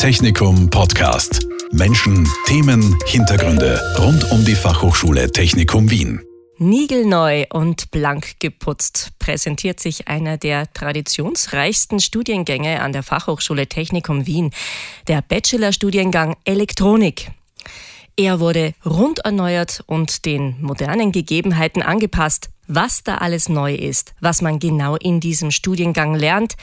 Technikum Podcast. Menschen, Themen, Hintergründe rund um die Fachhochschule Technikum Wien. Nigelneu und blank geputzt präsentiert sich einer der traditionsreichsten Studiengänge an der Fachhochschule Technikum Wien, der Bachelorstudiengang Elektronik. Er wurde rund erneuert und den modernen Gegebenheiten angepasst. Was da alles neu ist, was man genau in diesem Studiengang lernt,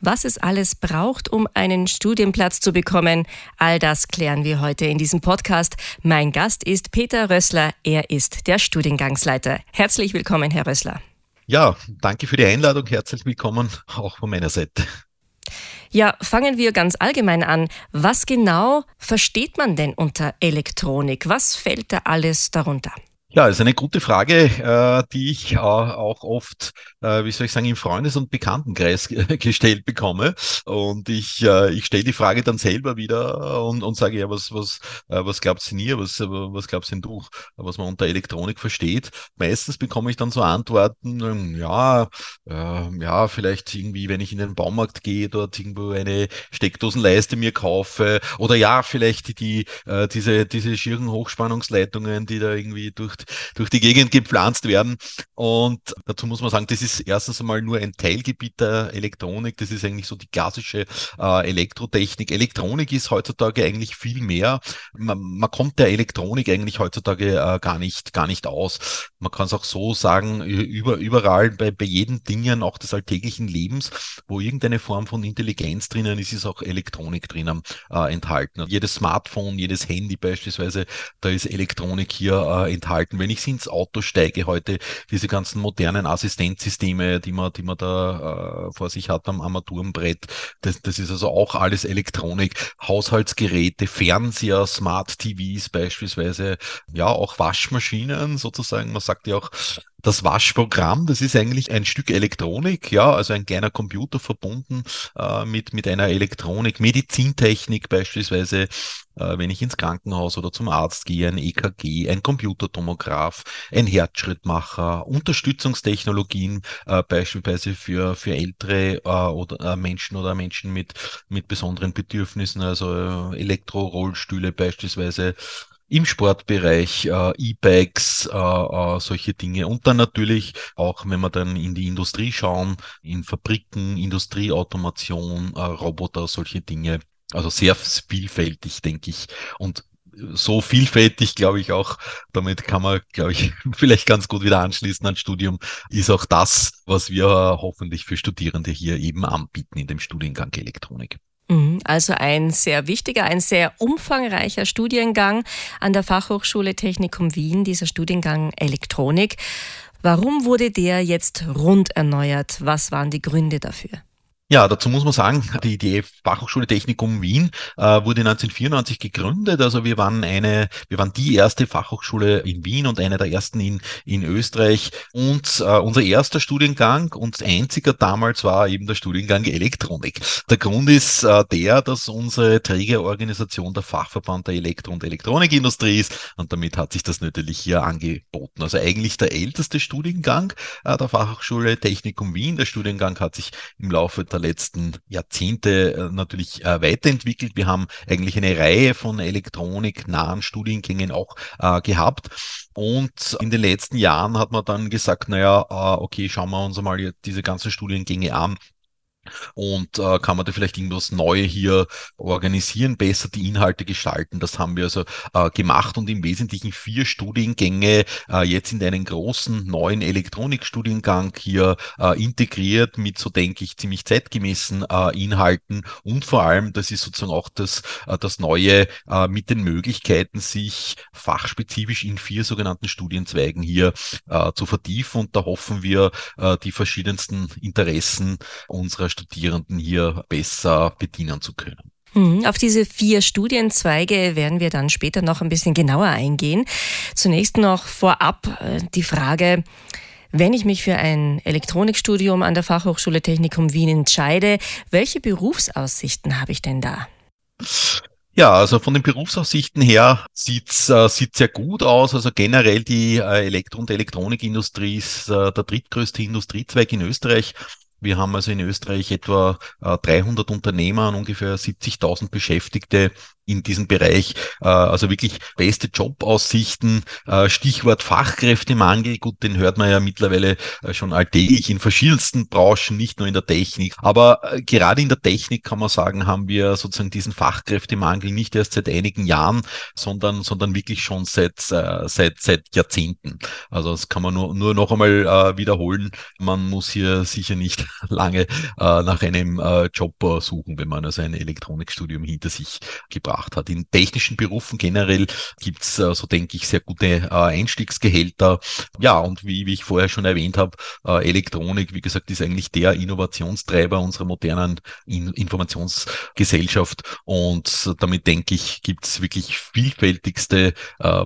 was es alles braucht, um einen Studienplatz zu bekommen, all das klären wir heute in diesem Podcast. Mein Gast ist Peter Rössler. Er ist der Studiengangsleiter. Herzlich willkommen, Herr Rössler. Ja, danke für die Einladung. Herzlich willkommen auch von meiner Seite. Ja, fangen wir ganz allgemein an. Was genau versteht man denn unter Elektronik? Was fällt da alles darunter? Ja, ist eine gute Frage, äh, die ich auch oft, äh, wie soll ich sagen, im Freundes- und Bekanntenkreis gestellt bekomme. Und ich, äh, ich stelle die Frage dann selber wieder und, und sage, ja, was, was, äh, was glaubst denn ihr, was, was glaubst denn du, was man unter Elektronik versteht? Meistens bekomme ich dann so Antworten, ähm, ja, äh, ja, vielleicht irgendwie, wenn ich in den Baumarkt gehe, dort irgendwo eine Steckdosenleiste mir kaufe, oder ja, vielleicht die, äh, diese, diese schieren Hochspannungsleitungen, die da irgendwie durch durch die Gegend gepflanzt werden. Und dazu muss man sagen, das ist erstens einmal nur ein Teilgebiet der Elektronik. Das ist eigentlich so die klassische äh, Elektrotechnik. Elektronik ist heutzutage eigentlich viel mehr. Man, man kommt der Elektronik eigentlich heutzutage äh, gar nicht, gar nicht aus. Man kann es auch so sagen, über, überall bei, bei jedem Dingen, auch des alltäglichen Lebens, wo irgendeine Form von Intelligenz drinnen ist, ist auch Elektronik drinnen äh, enthalten. Jedes Smartphone, jedes Handy beispielsweise, da ist Elektronik hier äh, enthalten gestalten. Wenn ich ins Auto steige heute, diese ganzen modernen Assistenzsysteme, die man, die man da äh, vor sich hat am Armaturenbrett, das, das ist also auch alles Elektronik, Haushaltsgeräte, Fernseher, Smart TVs beispielsweise, ja, auch Waschmaschinen sozusagen. Man sagt ja auch, das Waschprogramm, das ist eigentlich ein Stück Elektronik, ja, also ein kleiner Computer verbunden äh, mit, mit einer Elektronik, Medizintechnik beispielsweise, äh, wenn ich ins Krankenhaus oder zum Arzt gehe, ein EKG, ein Computertomograph, ein Herzschrittmacher, Unterstützungstechnologien äh, beispielsweise für, für ältere äh, oder äh, Menschen oder Menschen mit, mit besonderen Bedürfnissen, also äh, Elektrorollstühle beispielsweise, im Sportbereich, äh, E-Bikes, äh, äh, solche Dinge. Und dann natürlich auch, wenn wir dann in die Industrie schauen, in Fabriken, Industrieautomation, äh, Roboter, solche Dinge. Also sehr vielfältig, denke ich. Und so vielfältig, glaube ich auch, damit kann man, glaube ich, vielleicht ganz gut wieder anschließen an Studium, ist auch das, was wir hoffentlich für Studierende hier eben anbieten in dem Studiengang Elektronik. Mhm. Also ein sehr wichtiger, ein sehr umfangreicher Studiengang an der Fachhochschule Technikum Wien, dieser Studiengang Elektronik. Warum wurde der jetzt rund erneuert? Was waren die Gründe dafür? Ja, dazu muss man sagen, die, die Fachhochschule Technikum Wien äh, wurde 1994 gegründet. Also wir waren eine, wir waren die erste Fachhochschule in Wien und eine der ersten in, in Österreich. Und äh, unser erster Studiengang und einziger damals war eben der Studiengang Elektronik. Der Grund ist äh, der, dass unsere Trägerorganisation der Fachverband der Elektro- und Elektronikindustrie ist. Und damit hat sich das natürlich hier angeboten. Also eigentlich der älteste Studiengang äh, der Fachhochschule Technikum Wien. Der Studiengang hat sich im Laufe der letzten Jahrzehnte äh, natürlich äh, weiterentwickelt. Wir haben eigentlich eine Reihe von elektroniknahen Studiengängen auch äh, gehabt. Und in den letzten Jahren hat man dann gesagt, naja, okay, schauen wir uns mal diese ganzen Studiengänge an und äh, kann man da vielleicht irgendwas neu hier organisieren, besser die Inhalte gestalten. Das haben wir also äh, gemacht und im Wesentlichen vier Studiengänge äh, jetzt in einen großen neuen Elektronikstudiengang hier äh, integriert mit, so denke ich, ziemlich zeitgemäßen äh, Inhalten und vor allem, das ist sozusagen auch das, äh, das Neue äh, mit den Möglichkeiten, sich fachspezifisch in vier sogenannten Studienzweigen hier äh, zu vertiefen und da hoffen wir, äh, die verschiedensten Interessen unserer Studierenden hier besser bedienen zu können. Hm, auf diese vier Studienzweige werden wir dann später noch ein bisschen genauer eingehen. Zunächst noch vorab äh, die Frage, wenn ich mich für ein Elektronikstudium an der Fachhochschule Technikum Wien entscheide, welche Berufsaussichten habe ich denn da? Ja, also von den Berufsaussichten her sieht's äh, sieht sehr gut aus. Also generell die äh, Elektro- und Elektronikindustrie ist äh, der drittgrößte Industriezweig in Österreich Wir haben also in Österreich etwa 300 Unternehmer und ungefähr 70.000 Beschäftigte in diesem Bereich. Äh, also wirklich beste Jobaussichten. Äh, Stichwort Fachkräftemangel. Gut, den hört man ja mittlerweile äh, schon alltäglich in verschiedensten Branchen, nicht nur in der Technik. Aber gerade in der Technik kann man sagen, haben wir sozusagen diesen Fachkräftemangel nicht erst seit einigen Jahren, sondern, sondern wirklich schon seit, seit, seit Jahrzehnten. Also das kann man nur, nur noch einmal wiederholen. Man muss hier sicher nicht lange nach einem Job suchen, wenn man also ein Elektronikstudium hinter sich gebracht gebracht hat. In technischen Berufen generell gibt's äh, so denke ich, sehr gute äh, Einstiegsgehälter. Ja, und wie, wie ich vorher schon erwähnt habe, äh, Elektronik, wie gesagt, ist eigentlich der Innovationstreiber unserer modernen In Informationsgesellschaft. Und damit denke ich, gibt's wirklich vielfältigste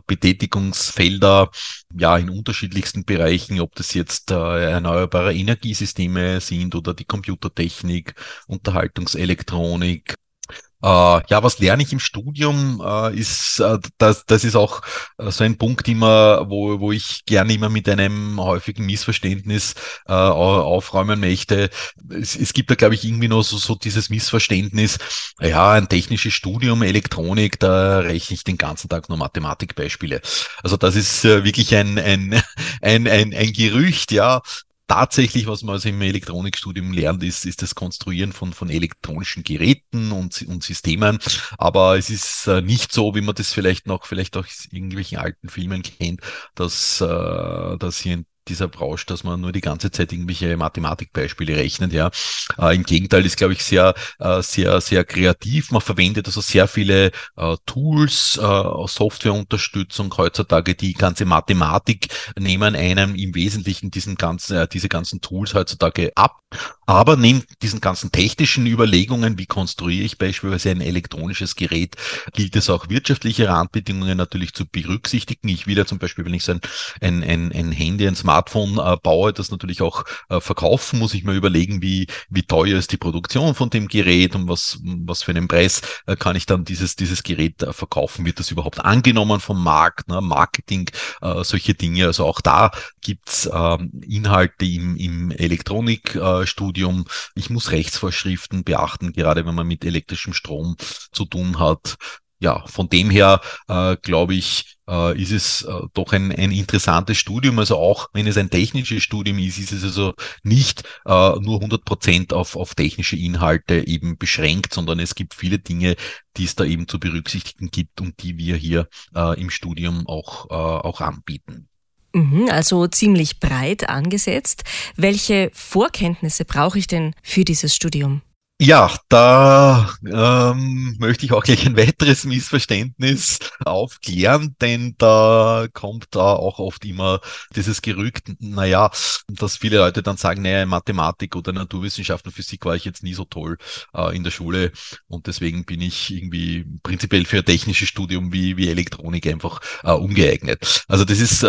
Betätigungsfelder, ja, in unterschiedlichsten Bereichen, ob das jetzt erneuerbare Energiesysteme sind oder die Computertechnik, Unterhaltungselektronik, ja, was lerne ich im Studium? Äh, ist, äh, das, das ist auch äh, so ein Punkt immer, wo, wo ich gerne immer mit einem häufigen Missverständnis äh, aufräumen möchte. Es, es gibt da, glaube ich, irgendwie noch so, so dieses Missverständnis, ja, ein technisches Studium, Elektronik, da rechne ich den ganzen Tag nur Mathematikbeispiele. Also das ist äh, wirklich ein, ein, ein, ein, ein Gerücht, ja tatsächlich, was man also im Elektronikstudium lernt, ist, ist das Konstruieren von, von elektronischen Geräten und, und Systemen. Aber es ist äh, nicht so, wie man das vielleicht noch, vielleicht auch irgendwelchen alten Filmen kennt, dass, äh, dass hier ein dieser Branche, dass man nur die ganze Zeit irgendwelche Mathematikbeispiele rechnet. Ja, äh, im Gegenteil ist, glaube ich, sehr, äh, sehr, sehr kreativ. Man verwendet also sehr viele äh, Tools, äh, Softwareunterstützung heutzutage. Die ganze Mathematik nehmen einem im Wesentlichen diesen ganzen, äh, diese ganzen Tools heutzutage ab. Aber neben diesen ganzen technischen Überlegungen, wie konstruiere ich beispielsweise ein elektronisches Gerät, gilt es auch wirtschaftliche Randbedingungen natürlich zu berücksichtigen. Ich will ja zum Beispiel, wenn ich so ein, ein, ein, ein Handy, ein Smartphone äh, baue, das natürlich auch äh, verkaufen, muss ich mir überlegen, wie, wie teuer ist die Produktion von dem Gerät und was, was für einen Preis äh, kann ich dann dieses, dieses Gerät äh, verkaufen. Wird das überhaupt angenommen vom Markt, ne? Marketing, äh, solche Dinge. Also auch da gibt's äh, Inhalte im, im Elektronikstudium. ich muss Rechtsvorschriften beachten, gerade wenn man mit elektrischem Strom zu tun hat ja, von dem her äh, glaube ich, äh, ist es äh, doch ein, ein interessantes Studium. Also auch wenn es ein technisches Studium ist, ist es also nicht äh, nur 100 Prozent auf, auf technische Inhalte eben beschränkt, sondern es gibt viele Dinge, die es da eben zu berücksichtigen gibt und die wir hier äh, im Studium auch, äh, auch anbieten. Mhm, also ziemlich breit angesetzt. Welche Vorkenntnisse brauche ich denn für dieses Studium? Ja, da ähm, möchte ich auch gleich ein weiteres Missverständnis aufklären, denn da kommt da auch oft immer dieses Gerücht, naja, dass viele Leute dann sagen, naja, Mathematik oder Naturwissenschaften, Physik war ich jetzt nie so toll äh, in der Schule und deswegen bin ich irgendwie prinzipiell für technisches Studium wie, wie Elektronik einfach äh, ungeeignet. Also das ist äh,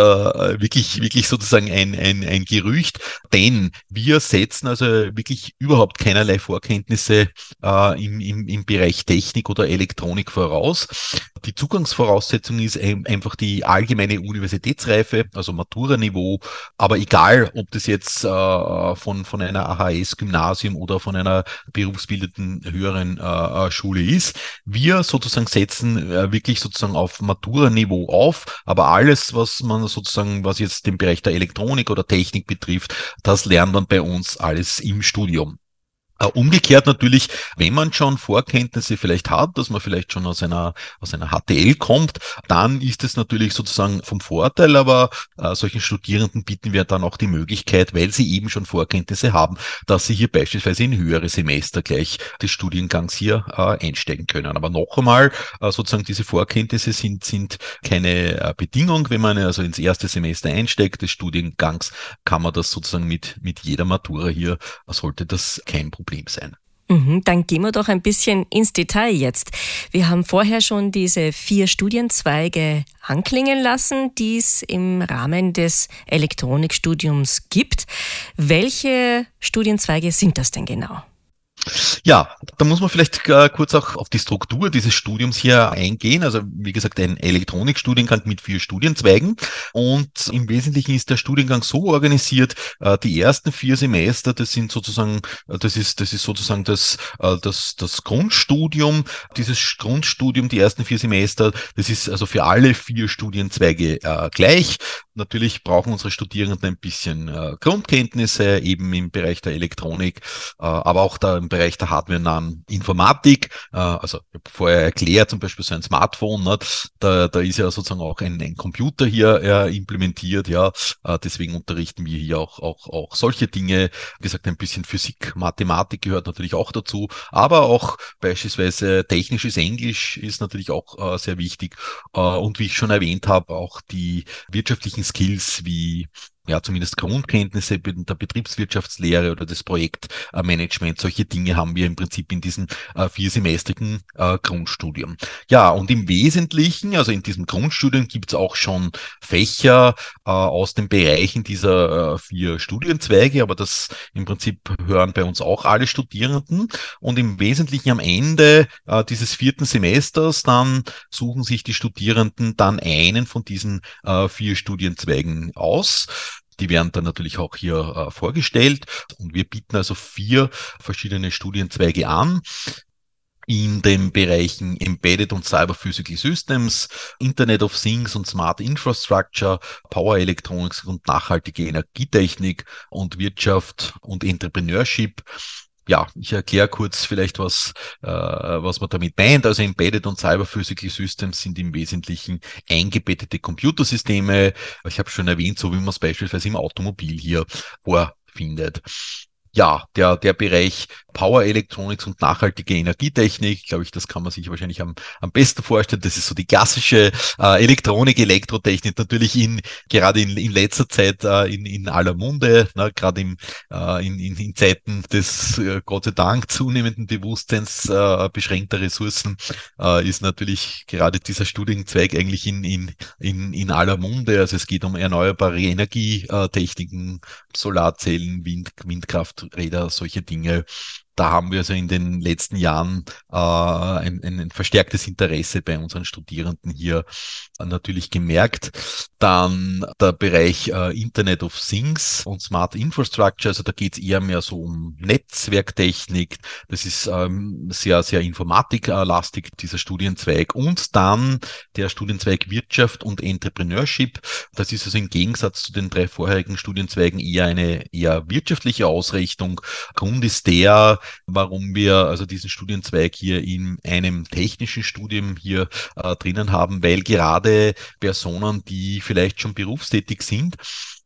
wirklich, wirklich sozusagen ein, ein, ein Gerücht, denn wir setzen also wirklich überhaupt keinerlei Vorkenntnisse Kenntnisse äh, im, im, im Bereich Technik oder Elektronik voraus. Die Zugangsvoraussetzung ist einfach die allgemeine Universitätsreife, also Matura-Niveau. Aber egal, ob das jetzt äh, von, von einer AHS-Gymnasium oder von einer berufsbildenden höheren äh, Schule ist, wir sozusagen setzen äh, wirklich sozusagen auf Matura-Niveau auf. Aber alles, was man sozusagen, was jetzt den Bereich der Elektronik oder Technik betrifft, das lernt man bei uns alles im Studium. Äh, umgekehrt natürlich, wenn man schon Vorkenntnisse vielleicht hat, dass man vielleicht schon aus einer, aus einer HTL kommt, dann ist es natürlich sozusagen vom Vorteil, aber äh, solchen Studierenden bieten wir dann auch die Möglichkeit, weil sie eben schon Vorkenntnisse haben, dass sie hier beispielsweise in höhere Semester gleich des Studiengangs hier äh, einsteigen können. Aber noch einmal, äh, sozusagen diese Vorkenntnisse sind, sind keine äh, Bedingung. Wenn man also ins erste Semester einsteigt des Studiengangs, kann man das sozusagen mit, mit jeder Matura hier, sollte das kein Problem Problem sein. Mhm, dann gehen wir doch ein bisschen ins Detail jetzt. Wir haben vorher schon diese vier Studienzweige anklingen lassen, die es im Rahmen des Elektronikstudiums gibt. Welche Studienzweige sind das denn genau? Ja, da muss man vielleicht äh, kurz auch auf die Struktur dieses Studiums hier eingehen. Also wie gesagt, ein Elektronikstudiengang mit vier Studienzweigen. Und im Wesentlichen ist der Studiengang so organisiert, äh, die ersten vier Semester, das sind sozusagen, äh, das ist, das ist sozusagen das, äh, das, das Grundstudium. Dieses Grundstudium, die ersten vier Semester, das ist also für alle vier Studienzweige äh, gleich. Natürlich brauchen unsere Studierenden ein bisschen äh, Grundkenntnisse eben im Bereich der Elektronik, äh, aber auch da im Bereich der hardwarenahen Informatik. Äh, also ich habe vorher erklärt, zum Beispiel so ein Smartphone, ne, da, da ist ja sozusagen auch ein, ein Computer hier äh, implementiert. Ja, äh, deswegen unterrichten wir hier auch, auch, auch solche Dinge. Wie gesagt, ein bisschen Physik, Mathematik gehört natürlich auch dazu, aber auch beispielsweise technisches Englisch ist natürlich auch äh, sehr wichtig. Äh, und wie ich schon erwähnt habe, auch die wirtschaftlichen Skills wie ja, zumindest Grundkenntnisse der Betriebswirtschaftslehre oder des Projektmanagements. Solche Dinge haben wir im Prinzip in diesem äh, viersemestrigen äh, Grundstudium. Ja, und im Wesentlichen, also in diesem Grundstudium gibt es auch schon Fächer äh, aus den Bereichen dieser äh, vier Studienzweige, aber das im Prinzip hören bei uns auch alle Studierenden. Und im Wesentlichen am Ende äh, dieses vierten Semesters, dann suchen sich die Studierenden dann einen von diesen äh, vier Studienzweigen aus. Die werden dann natürlich auch hier äh, vorgestellt. Und wir bieten also vier verschiedene Studienzweige an. In den Bereichen Embedded und Cyber Physical Systems, Internet of Things und Smart Infrastructure, Power Electronics und nachhaltige Energietechnik und Wirtschaft und Entrepreneurship ja, ich erkläre kurz vielleicht, was, äh, was man damit meint. Also Embedded und Cyber Physical Systems sind im Wesentlichen eingebettete Computersysteme. Ich habe schon erwähnt, so wie man es beispielsweise im Automobil hier vorfindet ja, der, der Bereich Power Electronics und nachhaltige Energietechnik, glaube ich, das kann man sich wahrscheinlich am, am besten vorstellen. Das ist so die klassische äh, Elektronik, Elektrotechnik, natürlich in, gerade in, in letzter Zeit äh, in, in aller Munde, ne, gerade im, äh, in, in, in Zeiten des, äh, Gott sei Dank, zunehmenden Bewusstseins äh, beschränkter Ressourcen, äh, ist natürlich gerade dieser Studienzweig eigentlich in, in, in, in aller Munde. Also es geht um erneuerbare Energietechniken, Solarzellen, Wind, Windkraft, Räder, solche Dinge da haben wir also in den letzten Jahren äh, ein, ein verstärktes Interesse bei unseren Studierenden hier äh, natürlich gemerkt. Dann der Bereich äh, Internet of Things und Smart Infrastructure, also da geht es eher mehr so um Netzwerktechnik. Das ist ähm, sehr, sehr informatiklastig, dieser Studienzweig. Und dann der Studienzweig Wirtschaft und Entrepreneurship. Das ist also im Gegensatz zu den drei vorherigen Studienzweigen eher eine eher wirtschaftliche Ausrichtung. Grund ist der, warum wir also diesen Studienzweig hier in einem technischen Studium hier äh, drinnen haben, weil gerade Personen, die vielleicht schon berufstätig sind,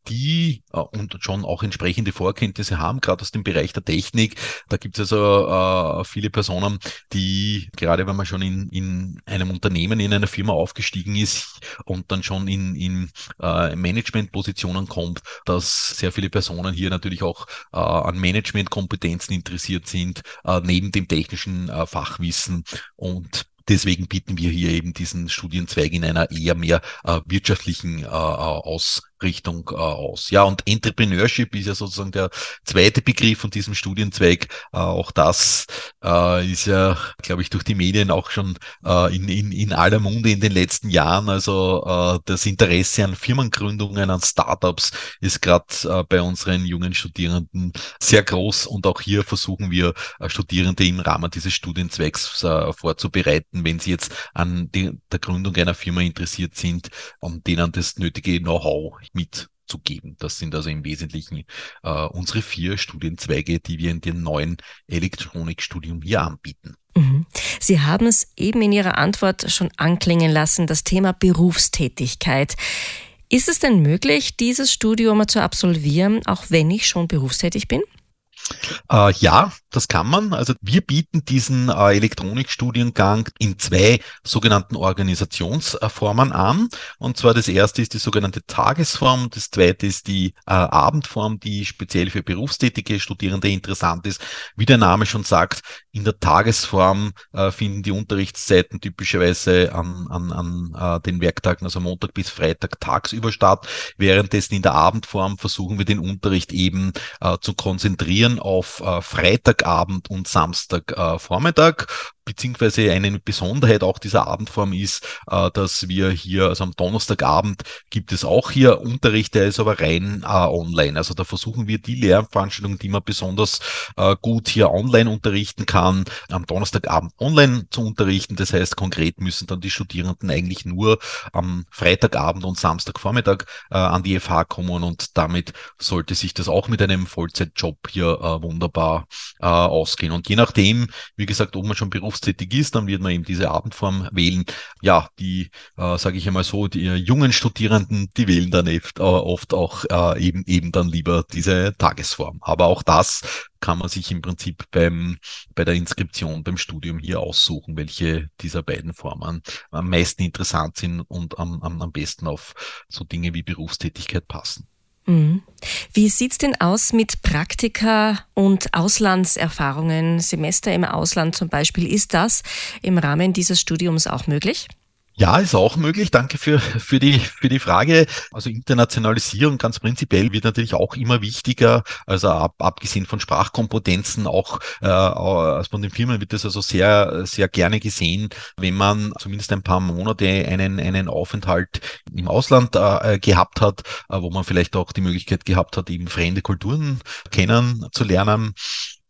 die äh, und schon auch entsprechende Vorkenntnisse haben, gerade aus dem Bereich der Technik. Da gibt es also äh, viele Personen, die, gerade wenn man schon in, in einem Unternehmen, in einer Firma aufgestiegen ist und dann schon in, in äh, Managementpositionen kommt, dass sehr viele Personen hier natürlich auch äh, an Managementkompetenzen interessiert sind, äh, neben dem technischen äh, Fachwissen. Und Deswegen bieten wir hier eben diesen Studienzweig in einer eher mehr äh, wirtschaftlichen äh, Aus, Richtung äh, aus. Ja, und Entrepreneurship ist ja sozusagen der zweite Begriff von diesem Studienzweig. Äh, auch das äh, ist ja, glaube ich, durch die Medien auch schon äh, in, in, in aller Munde in den letzten Jahren. Also äh, das Interesse an Firmengründungen, an Startups ist gerade äh, bei unseren jungen Studierenden sehr groß. Und auch hier versuchen wir äh, Studierende im Rahmen dieses Studienzweigs äh, vorzubereiten, wenn sie jetzt an die, der Gründung einer Firma interessiert sind, um denen das nötige Know-how mitzugeben. Das sind also im Wesentlichen äh, unsere vier Studienzweige, die wir in dem neuen Elektronikstudium hier anbieten. Mhm. Sie haben es eben in Ihrer Antwort schon anklingen lassen, das Thema Berufstätigkeit. Ist es denn möglich, dieses Studium zu absolvieren, auch wenn ich schon berufstätig bin? Äh, ja, das kann man. Also wir bieten diesen äh, Elektronikstudiengang in zwei sogenannten Organisationsformen an. Und zwar das erste ist die sogenannte Tagesform, das zweite ist die äh, Abendform, die speziell für berufstätige Studierende interessant ist. Wie der Name schon sagt, in der Tagesform äh, finden die Unterrichtszeiten typischerweise an, an, an äh, den Werktagen, also Montag bis Freitag tagsüber statt. Währenddessen in der Abendform versuchen wir den Unterricht eben äh, zu konzentrieren auf äh, Freitag Donnerstagabend und Samstagvormittag beziehungsweise eine Besonderheit auch dieser Abendform ist, äh, dass wir hier, also am Donnerstagabend gibt es auch hier Unterricht, der ist aber rein äh, online. Also da versuchen wir die Lehrveranstaltungen, die man besonders äh, gut hier online unterrichten kann, am Donnerstagabend online zu unterrichten. Das heißt, konkret müssen dann die Studierenden eigentlich nur am Freitagabend und Samstagvormittag äh, an die FH kommen und damit sollte sich das auch mit einem Vollzeitjob hier äh, wunderbar äh, ausgehen. Und je nachdem, wie gesagt, ob man schon berufstätig ist, dann wird man eben diese Abendform wählen. Ja, die, äh, sage ich einmal so, die äh, jungen Studierenden, die wählen dann oft, äh, oft auch äh, eben, eben dann lieber diese Tagesform. Aber auch das kann man sich im Prinzip beim, bei der Inskription, beim Studium hier aussuchen, welche dieser beiden Formen am meisten interessant sind und am, am, am besten auf so Dinge wie Berufstätigkeit passen. Mhm. Wie sieht's denn aus mit Praktika und Auslandserfahrungen, Semester im Ausland zum Beispiel? Ist das im Rahmen dieses Studiums auch möglich? Ja, ist auch möglich. Danke für, für, die, für die Frage. Also Internationalisierung ganz prinzipiell wird natürlich auch immer wichtiger. Also ab, abgesehen von Sprachkompetenzen, auch äh, von den Firmen wird das also sehr, sehr gerne gesehen, wenn man zumindest ein paar Monate einen, einen Aufenthalt im Ausland äh, gehabt hat, äh, wo man vielleicht auch die Möglichkeit gehabt hat, eben fremde Kulturen kennenzulernen.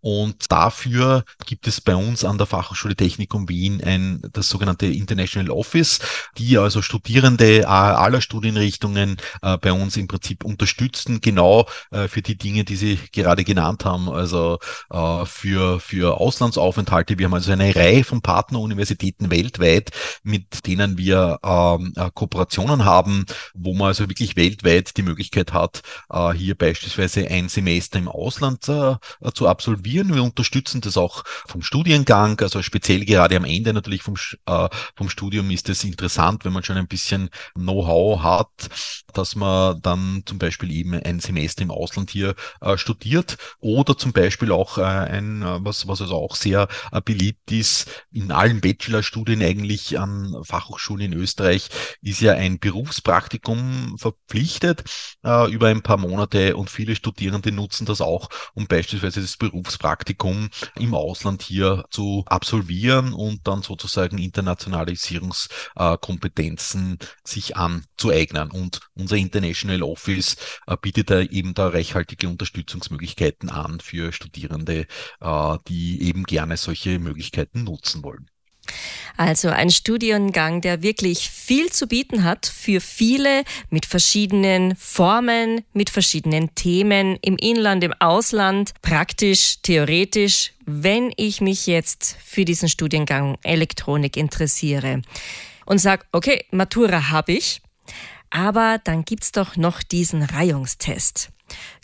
Und dafür gibt es bei uns an der Fachhochschule Technikum Wien ein, das sogenannte International Office, die also Studierende aller Studienrichtungen äh, bei uns im Prinzip unterstützen, genau äh, für die Dinge, die Sie gerade genannt haben, also äh, für, für Auslandsaufenthalte. Wir haben also eine Reihe von Partneruniversitäten weltweit, mit denen wir ähm, Kooperationen haben, wo man also wirklich weltweit die Möglichkeit hat, hier beispielsweise ein Semester im Ausland zu absolvieren probieren. Wir unterstützen das auch vom Studiengang, also speziell gerade am Ende natürlich vom, äh, vom Studium ist es interessant, wenn man schon ein bisschen Know-how hat, dass man dann zum Beispiel eben ein Semester im Ausland hier äh, studiert oder zum Beispiel auch äh, ein, äh, was, was also auch sehr äh, beliebt ist, in allen Bachelorstudien eigentlich an Fachhochschulen in Österreich ist ja ein Berufspraktikum verpflichtet äh, über ein paar Monate und viele Studierende nutzen das auch, um beispielsweise das Berufspraktikum Praktikum im Ausland hier zu absolvieren und dann sozusagen Internationalisierungskompetenzen sich anzueignen. Und unser International Office äh, bietet da eben da reichhaltige Unterstützungsmöglichkeiten an für Studierende, äh, die eben gerne solche Möglichkeiten nutzen wollen. Also ein Studiengang, der wirklich viel zu bieten hat für viele mit verschiedenen Formen, mit verschiedenen Themen im Inland, im Ausland, praktisch, theoretisch, wenn ich mich jetzt für diesen Studiengang Elektronik interessiere. Und sage, okay, Matura habe ich, aber dann gibt es doch noch diesen Reihungstest.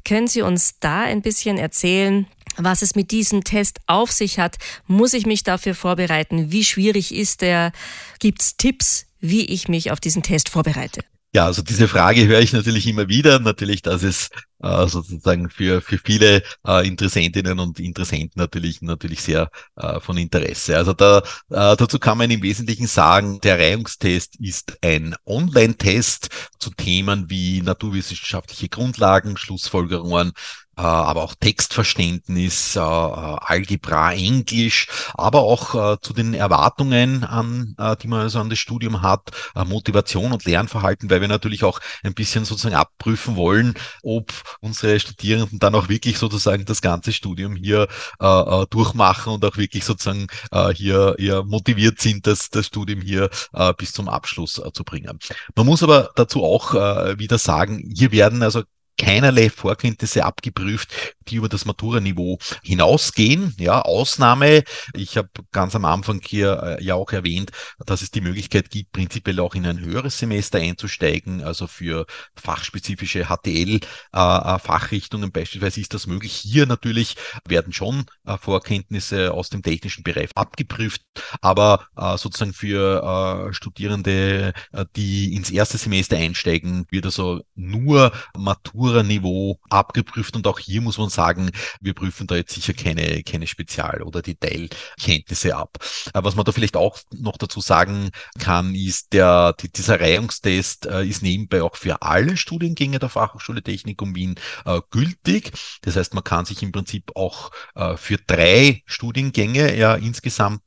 Können Sie uns da ein bisschen erzählen, was es mit diesem Test auf sich hat. Muss ich mich dafür vorbereiten? Wie schwierig ist der? Gibt es Tipps, wie ich mich auf diesen Test vorbereite? Ja, also diese Frage höre ich natürlich immer wieder. Natürlich, dass es äh, sozusagen für, für viele äh, Interessentinnen und Interessenten natürlich, natürlich sehr äh, von Interesse. Also da, äh, dazu kann man im Wesentlichen sagen, der Reihungstest ist ein Online-Test zu Themen wie naturwissenschaftliche Grundlagen, Schlussfolgerungen, aber auch Textverständnis, äh, Algebra, Englisch, aber auch zu den Erwartungen an, die man also an das Studium hat, Motivation und Lernverhalten, weil wir natürlich auch ein bisschen sozusagen abprüfen wollen, ob unsere Studierenden dann auch wirklich sozusagen das ganze Studium hier äh, durchmachen und auch wirklich sozusagen äh, hier, hier motiviert sind, das, das Studium hier äh, bis zum Abschluss äh, zu bringen. Man muss aber dazu auch äh, wieder sagen, hier werden also keinerlei Vorkenntnisse abgeprüft, die über das Matura-Niveau hinausgehen. Ja, Ausnahme, ich habe ganz am Anfang hier äh, ja auch erwähnt, dass es die Möglichkeit gibt, prinzipiell auch in ein höheres Semester einzusteigen, also für fachspezifische HTL-Fachrichtungen äh, äh beispielsweise ist das möglich. Hier natürlich werden schon äh, Vorkenntnisse aus dem technischen Bereich abgeprüft, aber äh, sozusagen für äh, Studierende, die ins erste Semester einsteigen, wird also nur Matura Matura-Niveau abgeprüft und auch hier muss man sagen, wir prüfen da jetzt sicher keine, keine Spezial- oder Detailkenntnisse ab. Äh, was man da vielleicht auch noch dazu sagen kann, ist der, die, dieser Reihungstest äh, ist nebenbei auch für alle Studiengänge der Fachhochschule Technikum Wien äh, gültig. Das heißt, man kann sich im Prinzip auch für drei Studiengänge ja insgesamt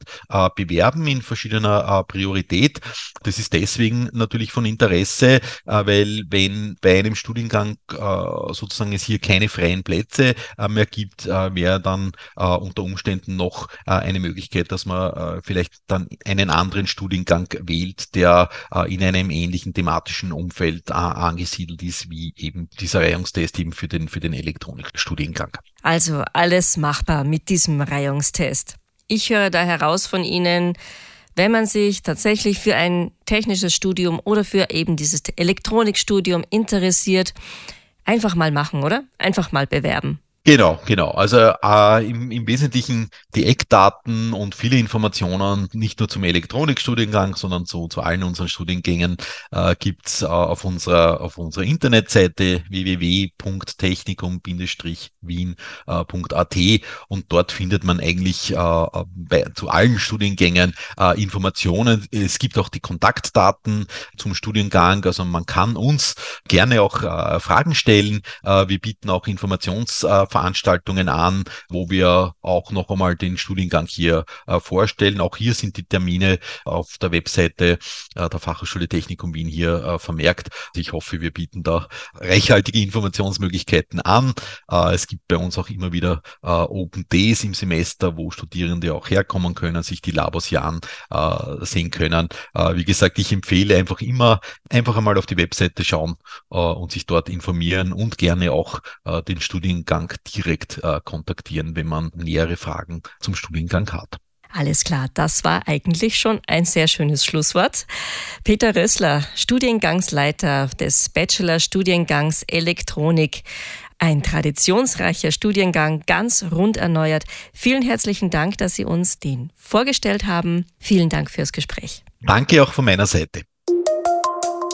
bewerben in verschiedener Priorität. Das ist deswegen natürlich von Interesse, weil wenn bei einem Studiengang sozusagen es hier keine freien Plätze mehr gibt, wäre dann unter Umständen noch eine Möglichkeit, dass man vielleicht dann einen anderen Studiengang wählt, der in einem ähnlichen thematischen Umfeld angesiedelt ist, wie eben dieser Reihungstest eben für den, für den Elektronikstudiengang. Also alles machbar mit diesem Reihungstest. Ich höre da heraus von Ihnen, wenn man sich tatsächlich für ein technisches Studium oder für eben dieses Elektronikstudium interessiert, einfach mal machen, oder? Einfach mal bewerben. Genau, genau. Also äh, im, im Wesentlichen die Eckdaten und viele Informationen, nicht nur zum Elektronikstudiengang, sondern zu, zu allen unseren Studiengängen, äh, gibt's äh, auf, unserer, auf unserer Internetseite www.technikum-wien.at und dort findet man eigentlich äh, bei, zu allen Studiengängen äh, Informationen. Es gibt auch die Kontaktdaten zum Studiengang, also man kann uns gerne auch äh, Fragen stellen. Wir bieten auch Informations Veranstaltungen an, wo wir auch noch einmal den Studiengang hier äh, vorstellen. Auch hier sind die Termine auf der Webseite äh, der Fachhochschule Technikum Wien hier äh, vermerkt. Ich hoffe, wir bieten da reichhaltige Informationsmöglichkeiten an. Es gibt bei uns auch immer wieder Open Days im Semester, wo Studierende auch herkommen können, sich die Labos hier ansehen können. Wie gesagt, ich empfehle einfach immer einfach einmal auf die Webseite schauen und sich dort informieren und gerne auch den Studiengang direkt äh, kontaktieren, wenn man nähere Fragen zum Studiengang hat. Alles klar, das war eigentlich schon ein sehr schönes Schlusswort. Peter Rössler, Studiengangsleiter des Bachelor-Studiengangs Elektronik. Ein traditionsreicher Studiengang, ganz rund erneuert. Vielen herzlichen Dank, dass Sie uns den vorgestellt haben. Vielen Dank fürs Gespräch. Danke auch von meiner Seite.